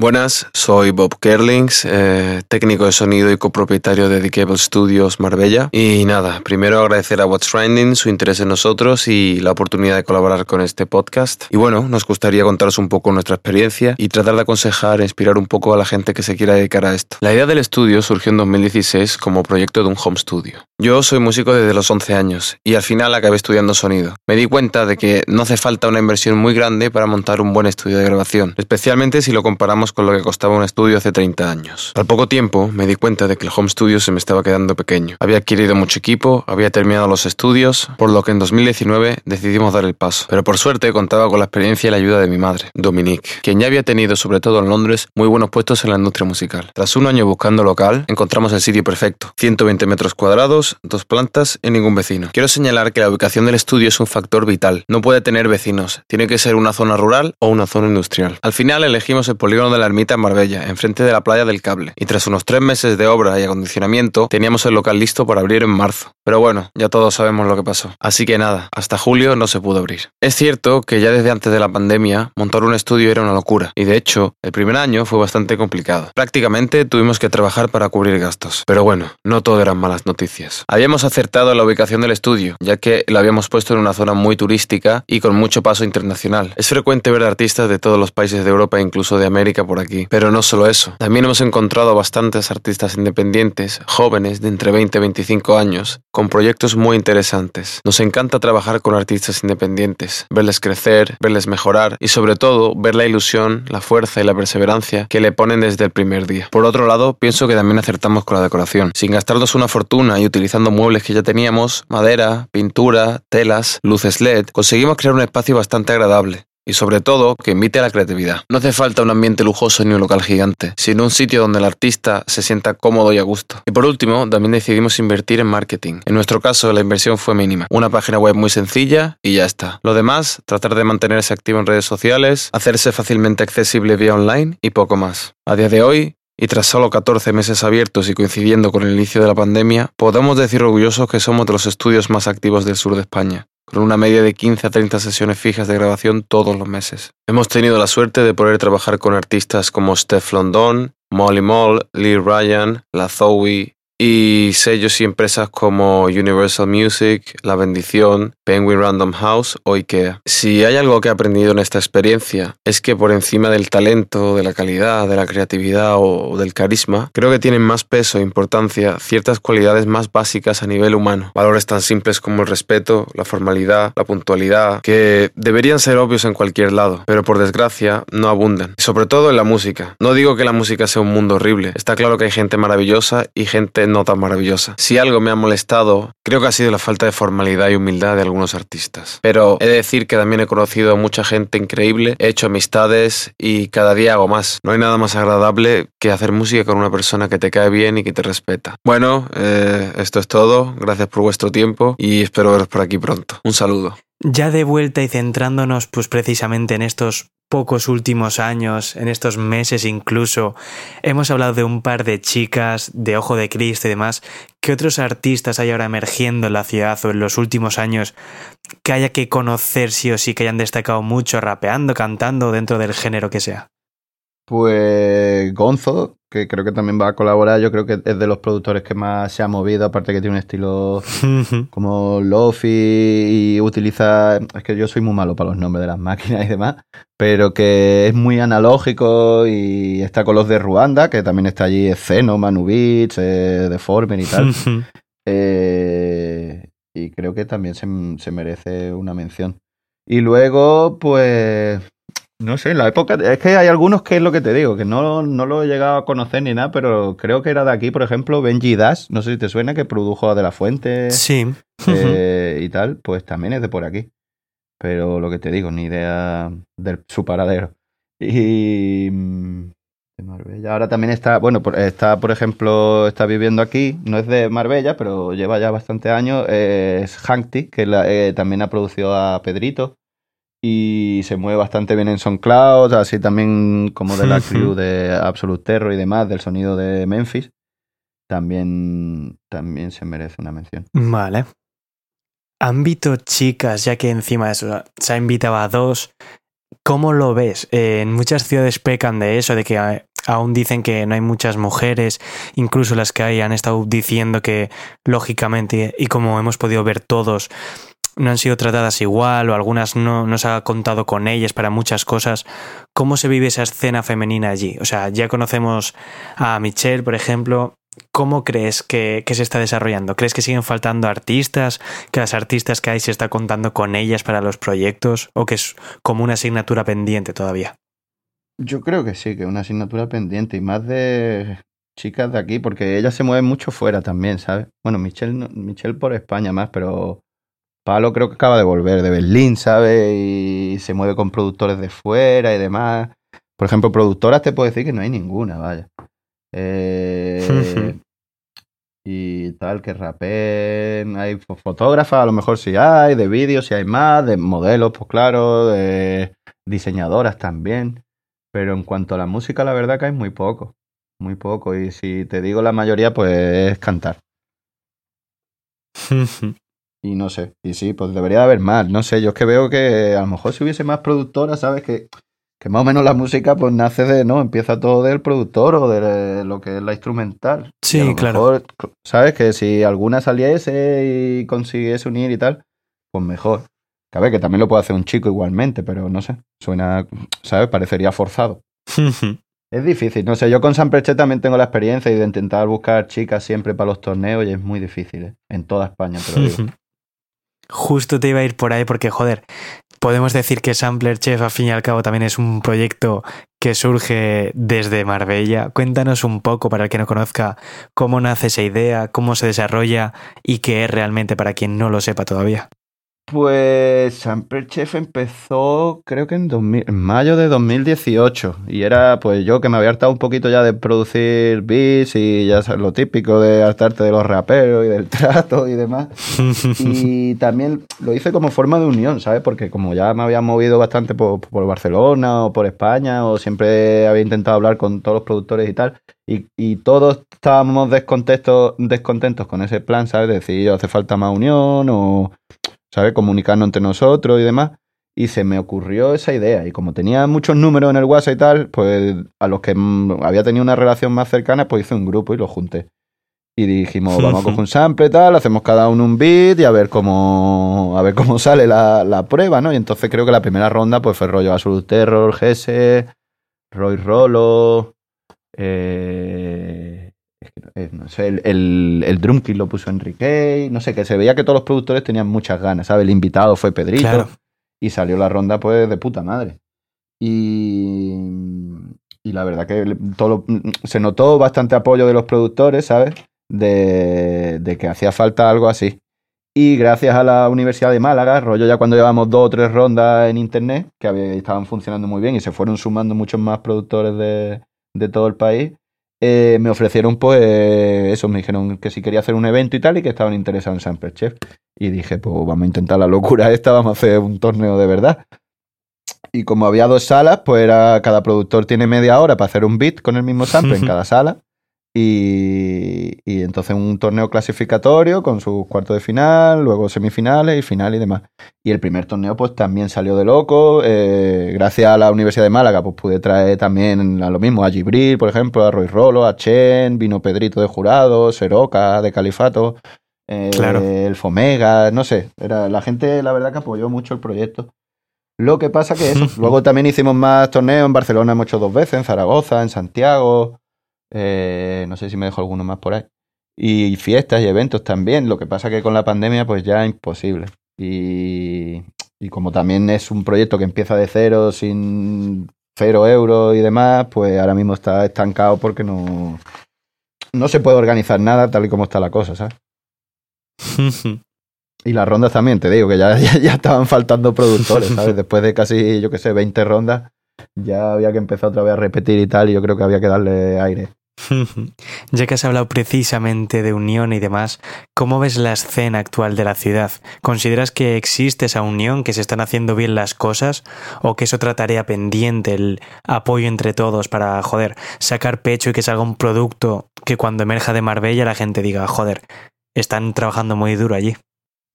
Buenas, soy Bob Kerlings, eh, técnico de sonido y copropietario de The Cable Studios Marbella. Y nada, primero agradecer a What's Trending su interés en nosotros y la oportunidad de colaborar con este podcast. Y bueno, nos gustaría contaros un poco nuestra experiencia y tratar de aconsejar e inspirar un poco a la gente que se quiera dedicar a esto. La idea del estudio surgió en 2016 como proyecto de un home studio. Yo soy músico desde los 11 años y al final acabé estudiando sonido. Me di cuenta de que no hace falta una inversión muy grande para montar un buen estudio de grabación, especialmente si lo comparamos con lo que costaba un estudio hace 30 años. Al poco tiempo me di cuenta de que el home studio se me estaba quedando pequeño. Había adquirido mucho equipo, había terminado los estudios, por lo que en 2019 decidimos dar el paso. Pero por suerte contaba con la experiencia y la ayuda de mi madre, Dominique, quien ya había tenido, sobre todo en Londres, muy buenos puestos en la industria musical. Tras un año buscando local, encontramos el sitio perfecto. 120 metros cuadrados, dos plantas y ningún vecino. Quiero señalar que la ubicación del estudio es un factor vital. No puede tener vecinos. Tiene que ser una zona rural o una zona industrial. Al final elegimos el polígono de la ermita en Marbella, enfrente de la playa del Cable. Y tras unos tres meses de obra y acondicionamiento, teníamos el local listo para abrir en marzo. Pero bueno, ya todos sabemos lo que pasó. Así que nada, hasta julio no se pudo abrir. Es cierto que ya desde antes de la pandemia, montar un estudio era una locura. Y de hecho, el primer año fue bastante complicado. Prácticamente tuvimos que trabajar para cubrir gastos. Pero bueno, no todo eran malas noticias. Habíamos acertado la ubicación del estudio, ya que lo habíamos puesto en una zona muy turística y con mucho paso internacional. Es frecuente ver artistas de todos los países de Europa e incluso de América aquí. Pero no solo eso. También hemos encontrado bastantes artistas independientes, jóvenes de entre 20 y 25 años, con proyectos muy interesantes. Nos encanta trabajar con artistas independientes, verles crecer, verles mejorar y sobre todo ver la ilusión, la fuerza y la perseverancia que le ponen desde el primer día. Por otro lado, pienso que también acertamos con la decoración. Sin gastarnos una fortuna y utilizando muebles que ya teníamos, madera, pintura, telas, luces LED, conseguimos crear un espacio bastante agradable y sobre todo que invite a la creatividad. No hace falta un ambiente lujoso ni un local gigante, sino un sitio donde el artista se sienta cómodo y a gusto. Y por último, también decidimos invertir en marketing. En nuestro caso, la inversión fue mínima. Una página web muy sencilla y ya está. Lo demás, tratar de mantenerse activo en redes sociales, hacerse fácilmente accesible vía online y poco más. A día de hoy, y tras solo 14 meses abiertos y coincidiendo con el inicio de la pandemia, podemos decir orgullosos que somos de los estudios más activos del sur de España con una media de 15 a 30 sesiones fijas de grabación todos los meses. Hemos tenido la suerte de poder trabajar con artistas como Steph London, Molly Moll, Lee Ryan, La Zoe y sellos y empresas como Universal Music, La Bendición, Penguin Random House o IKEA. Si hay algo que he aprendido en esta experiencia es que por encima del talento, de la calidad, de la creatividad o del carisma, creo que tienen más peso e importancia ciertas cualidades más básicas a nivel humano. Valores tan simples como el respeto, la formalidad, la puntualidad, que deberían ser obvios en cualquier lado, pero por desgracia no abundan. Sobre todo en la música. No digo que la música sea un mundo horrible, está claro que hay gente maravillosa y gente no tan maravillosa. Si algo me ha molestado, creo que ha sido la falta de formalidad y humildad de algunos artistas. Pero he de decir que también he conocido a mucha gente increíble, he hecho amistades y cada día hago más. No hay nada más agradable que hacer música con una persona que te cae bien y que te respeta. Bueno, eh, esto es todo. Gracias por vuestro tiempo y espero veros por aquí pronto. Un saludo. Ya de vuelta y centrándonos pues precisamente en estos pocos últimos años, en estos meses incluso, hemos hablado de un par de chicas, de Ojo de Cristo y demás. ¿Qué otros artistas hay ahora emergiendo en la ciudad o en los últimos años que haya que conocer sí o sí, que hayan destacado mucho rapeando, cantando dentro del género que sea? Pues Gonzo, que creo que también va a colaborar, yo creo que es de los productores que más se ha movido, aparte que tiene un estilo como Lofi y utiliza, es que yo soy muy malo para los nombres de las máquinas y demás, pero que es muy analógico y está con los de Ruanda, que también está allí Zeno, Manu Beats, eh, Deformer y tal. Eh, y creo que también se, se merece una mención. Y luego, pues no sé, en la época. Es que hay algunos que es lo que te digo, que no, no lo he llegado a conocer ni nada, pero creo que era de aquí, por ejemplo, Benji Dash, no sé si te suena, que produjo De La Fuente. Sí. eh, y tal, pues también es de por aquí. Pero lo que te digo, ni idea de su paradero. Y. mm, de Marbella. Ahora también está, bueno, por- está, por ejemplo, está viviendo aquí, no es de Marbella, pero lleva ya bastante años, eh, es Hankty, que la- eh, también ha producido a Pedrito y se mueve bastante bien en SoundCloud, así también como de la crew de Absolute Terror y demás, del sonido de Memphis, también, también se merece una mención. Vale. Ámbito chicas, ya que encima de eso se ha invitado a dos. ¿Cómo lo ves? Eh, en muchas ciudades pecan de eso, de que a- aún dicen que no hay muchas mujeres, incluso las que hay han estado diciendo que, lógicamente, y como hemos podido ver todos, no han sido tratadas igual o algunas no, no se ha contado con ellas para muchas cosas. ¿Cómo se vive esa escena femenina allí? O sea, ya conocemos a Michelle, por ejemplo. ¿Cómo crees que, que se está desarrollando? ¿Crees que siguen faltando artistas? ¿Que las artistas que hay se está contando con ellas para los proyectos? ¿O que es como una asignatura pendiente todavía? Yo creo que sí, que es una asignatura pendiente y más de chicas de aquí, porque ellas se mueven mucho fuera también, ¿sabes? Bueno, Michelle, Michelle por España más, pero Creo que acaba de volver de Berlín, ¿sabes? Y se mueve con productores de fuera y demás. Por ejemplo, productoras te puedo decir que no hay ninguna, vaya. (laughs) Eh, y tal, que rapeen. Hay fo- fotógrafas, a lo mejor sí hay, de vídeos sí hay más, de modelos, pues claro, de diseñadoras también. Pero en cuanto a la música, la verdad que hay muy poco. Muy poco. Y si te digo la mayoría, pues es cantar. (laughs) Y no sé. Y sí, pues debería de haber más. No sé, yo es que veo que a lo mejor si hubiese más productoras, ¿sabes? Que, que más o menos la música pues nace de, ¿no? Empieza todo del productor o de lo que es la instrumental. Sí, Y a lo claro. mejor, ¿sabes? Que si alguna saliese y consiguiese unir y tal, pues mejor. Que a ver, que también lo puede hacer un chico igualmente, pero no sé. Suena, ¿sabes? Parecería forzado. Es difícil, no sé, yo con San Preche también tengo la experiencia de intentar buscar chicas siempre para los torneos y es muy difícil, ¿eh? En toda España, te lo digo. Justo te iba a ir por ahí porque, joder, podemos decir que Sampler Chef, al fin y al cabo, también es un proyecto que surge desde Marbella. Cuéntanos un poco, para el que no conozca, cómo nace esa idea, cómo se desarrolla y qué es realmente para quien no lo sepa todavía. Pues Samper Chef empezó creo que en, 2000 en mayo de 2018 y era pues yo que me había hartado un poquito ya de producir beats y ya sabes lo típico de hartarte de los raperos y del (laughs) trato y demás. Y también lo hice como forma de unión, ¿sabes? Porque como ya me había movido bastante por, por Barcelona o por España o siempre había intentado hablar con todos los productores y tal, y, y todos estábamos descontentos, descontentos con ese plan, ¿sabes? De decir, hace falta más unión o, ¿sabes? Comunicarnos entre nosotros y demás. Y se me ocurrió esa idea. Y como tenía muchos números en el WhatsApp y tal, pues a los que mm, había tenido una relación más cercana, pues hice un grupo y lo junté. Y dijimos, vamos a coger un sample y tal, hacemos cada uno un beat y a ver cómo, a ver cómo (laughs) sale la, la prueba, ¿no? Y entonces creo que la primera ronda pues fue rollo Absolute Terror, Gese, Roy Rolo, eh, es que no- eh, no sé, el, el, el drum kit lo puso Enrique, no sé, que se veía que todos los productores tenían muchas ganas, ¿sabes? El invitado fue Pedrito Claro. y salió la ronda pues de puta madre. Y, y la verdad que todo se notó bastante apoyo de los productores, ¿sabes? De, de que hacía falta algo así. Y gracias a la Universidad de Málaga, rollo ya cuando llevamos dos o tres rondas en internet, que había- estaban funcionando muy bien y se fueron sumando muchos más productores de, de todo el país, eh, me ofrecieron pues eso, me dijeron que si quería hacer un evento y tal y que estaban interesados en Sample Chef. Y dije, pues vamos a intentar la locura (laughs) esta, vamos a hacer un torneo de verdad. Y como había dos salas, pues era, cada productor tiene media hora para hacer un beat con el mismo sample en (laughs) cada sala. Y, y entonces un torneo clasificatorio con sus cuartos de final, luego semifinales y final y demás. Y el primer torneo pues también salió de loco. eh, gracias a la Universidad de Málaga pues pude traer también a lo mismo a Gibril, por ejemplo, a Roy Rolo, a Chen, vino Pedrito de Jurado, Seroca de Califato, eh, Claro. el Fomega, no sé. Era, la gente la verdad que apoyó mucho el proyecto. Lo que pasa que eso, (laughs) luego también hicimos más torneos en Barcelona, hemos hecho dos veces, en Zaragoza, en Santiago, eh, no sé si me dejo alguno más por ahí. Y fiestas y eventos también, lo que pasa que con la pandemia pues ya imposible. Y, y como también es un proyecto que empieza de cero, sin cero euros y demás, pues ahora mismo está estancado porque no, no se puede organizar nada tal y como está la cosa, ¿sabes? (laughs) Y las rondas también, te digo, que ya, ya, ya estaban faltando productores, ¿sabes? Después de casi, yo qué sé, 20 rondas, ya había que empezar otra vez a repetir y tal, y yo creo que había que darle aire. Ya que has hablado precisamente de unión y demás, ¿cómo ves la escena actual de la ciudad? ¿Consideras que existe esa unión, que se están haciendo bien las cosas o que es otra tarea pendiente, el apoyo entre todos para, joder, sacar pecho y que salga un producto que cuando emerja de Marbella la gente diga, joder, están trabajando muy duro allí?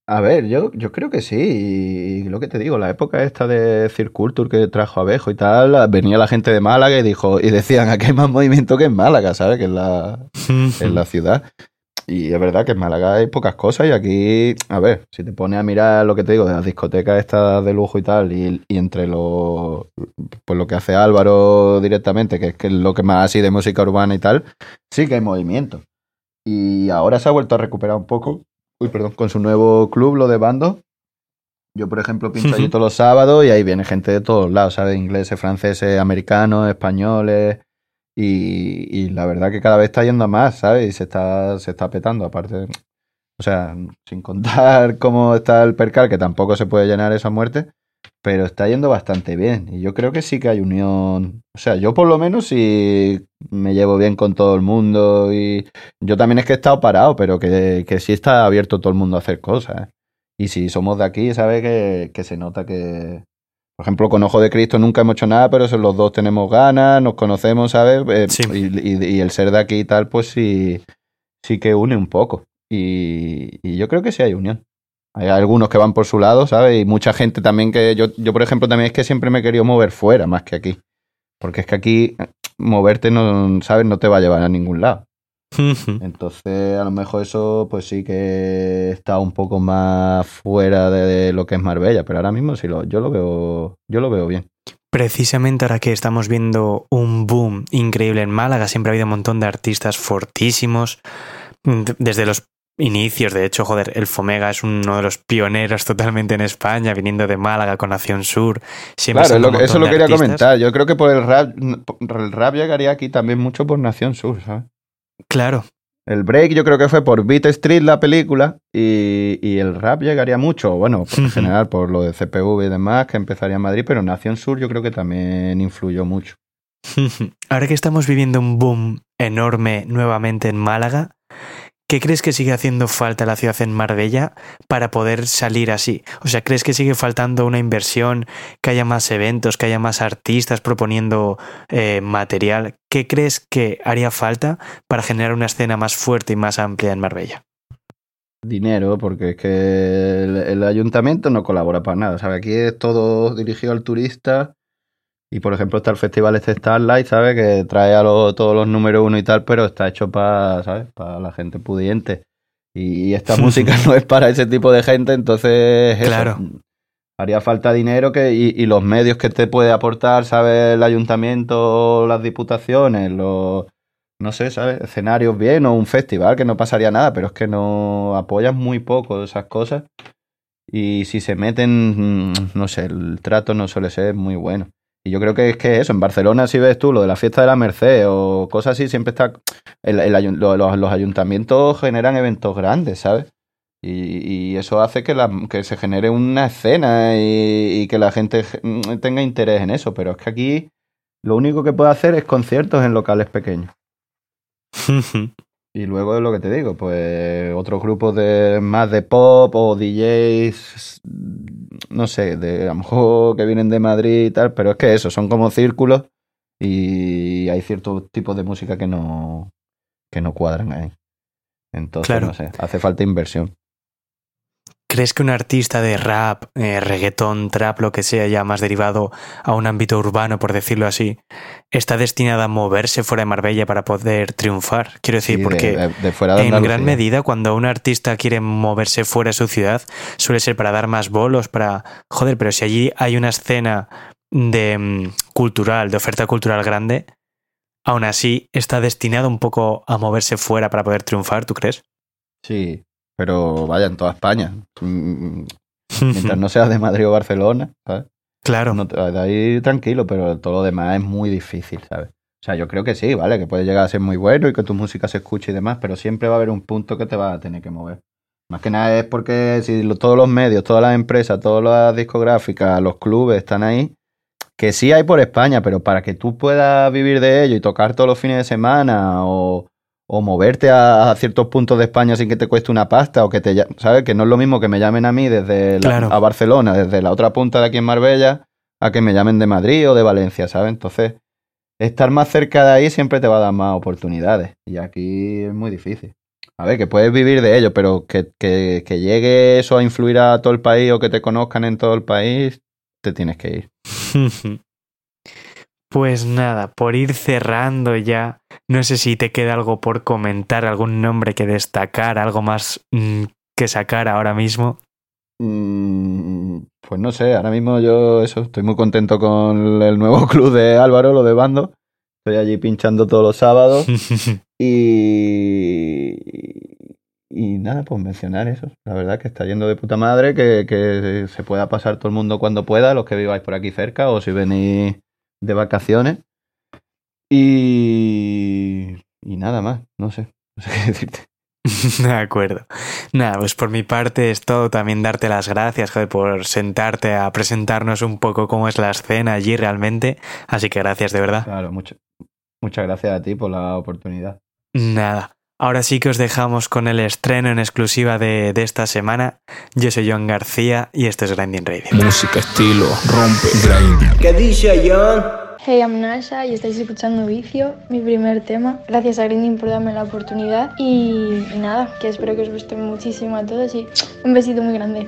A ver, yo, yo creo que sí, y lo que te digo, la época esta de Circulture que trajo Abejo y tal, venía la gente de Málaga y dijo, y decían, aquí hay más movimiento que en Málaga, ¿sabes? Que en la, (laughs) en la ciudad. Y es verdad que en Málaga hay pocas cosas y aquí, a ver, si te pones a mirar lo que te digo de las discotecas estas de lujo y tal, y, y entre lo, pues lo que hace Álvaro directamente, que es que es lo que más así de música urbana y tal, sí que hay movimiento. Y ahora se ha vuelto a recuperar un poco, uy, perdón, con su nuevo club, lo de Bando. Yo, por ejemplo, pincho allí todos los sábados y ahí viene gente de todos lados, ¿sabes? Ingleses, franceses, americanos, españoles. Y, y la verdad que cada vez está yendo a más, ¿sabes? Y se está, se está petando, aparte. O sea, sin contar (laughs) cómo está el percal, que tampoco se puede llenar esa muerte, pero está yendo bastante bien. Y yo creo que sí que hay unión. O sea, yo por lo menos sí me llevo bien con todo el mundo. Y yo también es que he estado parado, pero que, que sí está abierto todo el mundo a hacer cosas. ¿eh? Y si somos de aquí, ¿sabes? Que, que se nota que. Por ejemplo, con Ojo de Cristo nunca hemos hecho nada, pero los dos tenemos ganas, nos conocemos, ¿sabes? Eh, y, y- y el ser de aquí y tal, pues sí, sí que une un poco. Y, y yo creo que sí hay unión. Hay algunos que van por su lado, ¿sabes? Y mucha gente también que yo, yo por ejemplo, también es que siempre me he querido mover fuera más que aquí. Porque es que aquí eh, moverte, no, ¿sabes? No te va a llevar a ningún lado. Entonces, a lo mejor eso, pues sí que está un poco más fuera de, lo que es Marbella, pero ahora mismo sí lo, yo lo veo, yo lo veo bien. Precisamente ahora que estamos viendo un boom increíble en Málaga, siempre ha habido un montón de artistas fortísimos, mm, desde los inicios, de hecho, joder, el Fomega es uno de los pioneros totalmente en España, viniendo de Málaga con Nación Sur. Siempre Claro, lo eso lo quería artistas. comentar. Yo creo que por el rap, por el rap llegaría aquí también mucho por Nación Sur, ¿sabes? Claro. El break yo creo que fue por Beat Street la película y, y el rap llegaría mucho, bueno, por en (laughs) general por lo de CPV y demás, que empezaría en Madrid, pero Nación Sur yo creo que también influyó mucho. (laughs) Ahora que estamos viviendo un boom enorme nuevamente en Málaga, ¿qué crees que sigue haciendo falta la ciudad en Marbella para poder salir así? O sea, ¿crees que sigue faltando una inversión, que haya más eventos, que haya más artistas proponiendo eh, material? ¿Qué crees que haría falta para generar una escena más fuerte y más amplia en Marbella? Dinero, porque es que el, el ayuntamiento no colabora para nada, ¿sabes? Aquí es todo dirigido al turista y, por ejemplo, está el festival este Starlight, ¿sabes? Que trae a los- todos los número uno y tal, pero está hecho para, ¿sabes? Para la gente pudiente. Y esta (laughs) música no es para ese tipo de gente, entonces eso. Claro. Haría falta dinero que, y, y los medios que te puede aportar, ¿sabes? El ayuntamiento, las diputaciones, los, no sé, ¿sabes? Escenarios bien o un festival que no pasaría nada, pero es que no apoyan muy poco esas cosas. Y si se meten, mm, no sé, el trato no suele ser muy bueno. Y yo creo que es que eso, en Barcelona si ves tú lo de la fiesta de la Merced o cosas así, siempre está... el- los, ayuntamientos generan eventos grandes, ¿sabes? Y, y eso hace que, la, que se genere una escena y, y que la gente mm, tenga interés en eso. Pero es que aquí lo único que puede hacer es conciertos en locales pequeños. (laughs) Y luego es lo que te digo, pues otros grupos de más de pop o DJs, no sé, de a lo mejor que vienen de Madrid y tal, pero es que eso, son como círculos y hay ciertos tipos de música que no, que no cuadran ahí. Entonces, Claro. no sé, hace falta inversión. ¿Crees que un artista de rap, eh, reggaetón, trap, lo que sea, ya más derivado a un ámbito urbano, por decirlo así, está destinado a moverse fuera de Marbella para poder triunfar? Quiero decir, Sí, porque de- de fuera de en Andalucía. gran medida cuando un artista quiere moverse fuera de su ciudad, suele ser para dar más bolos, para... Joder, pero si allí hay una escena de mm, cultural, de oferta cultural grande, aún así está destinado un poco a moverse fuera para poder triunfar, ¿tú crees? Sí, pero vaya en toda España. Mm, Mientras no seas de Madrid o Barcelona, ¿sabes? Claro. No te- de ahí tranquilo, pero todo lo demás es muy difícil, ¿sabes? O sea, yo creo que sí, ¿vale? Que puede llegar a ser muy bueno y que tu música se escuche y demás, pero siempre va a haber un punto que te va a tener que mover. Más que nada es porque si todos los medios, todas las empresas, todas las discográficas, los clubes están ahí, que sí hay por España, pero para que tú puedas vivir de ello y tocar todos los fines de semana o, o moverte a, a ciertos puntos de España sin que te cueste una pasta o que te, ¿sabes? Que no es lo mismo que me llamen a mí desde la- Claro. a Barcelona, desde la otra punta de aquí en Marbella, a que me llamen de Madrid o de Valencia, ¿sabes? Entonces, estar más cerca de ahí siempre te va a dar más oportunidades y aquí es muy difícil. A ver, que puedes vivir de ello, pero que, que, que llegue eso a influir a todo el país o que te conozcan en todo el país, te tienes que ir. (laughs) Pues nada, por ir cerrando ya, no sé si te queda algo por comentar, algún nombre que destacar, algo más mm, que sacar ahora mismo. Mm, Pues no sé, ahora mismo yo eso, estoy muy contento con el nuevo (laughs) club de Álvaro, lo de Bando. Estoy allí pinchando todos los sábados. (laughs) y, y nada, pues mencionar eso. La verdad que está yendo de puta madre, que, que se pueda pasar todo el mundo cuando pueda, los que viváis por aquí cerca o si venís de vacaciones. Y, y nada más, no sé, no sé (laughs) qué decirte. De acuerdo. Nada, pues por mi parte es todo. También darte las gracias, joder, por sentarte a presentarnos un poco cómo es la escena allí realmente. Así que gracias, de verdad. Claro, mucho, muchas gracias a ti por la oportunidad. Nada. Ahora sí que os dejamos con el estreno en exclusiva de, de esta semana. Yo soy John García y esto es Grinding Radio. Música, estilo, rompe, grinding. ¿Qué dice John? Hey, I'm Nasha y estáis escuchando Vicio, mi primer tema. Gracias a Grinding por darme la oportunidad y, nada, que espero que os guste muchísimo a todos y un besito muy grande.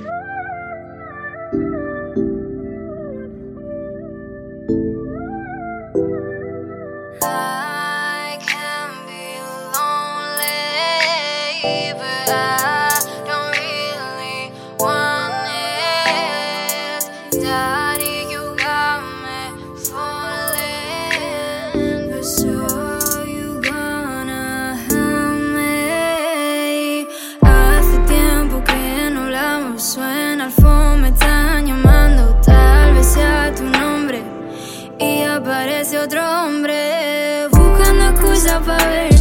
Me están llamando, tal vez sea tu nombre y aparece otro hombre buscando excusa para verte.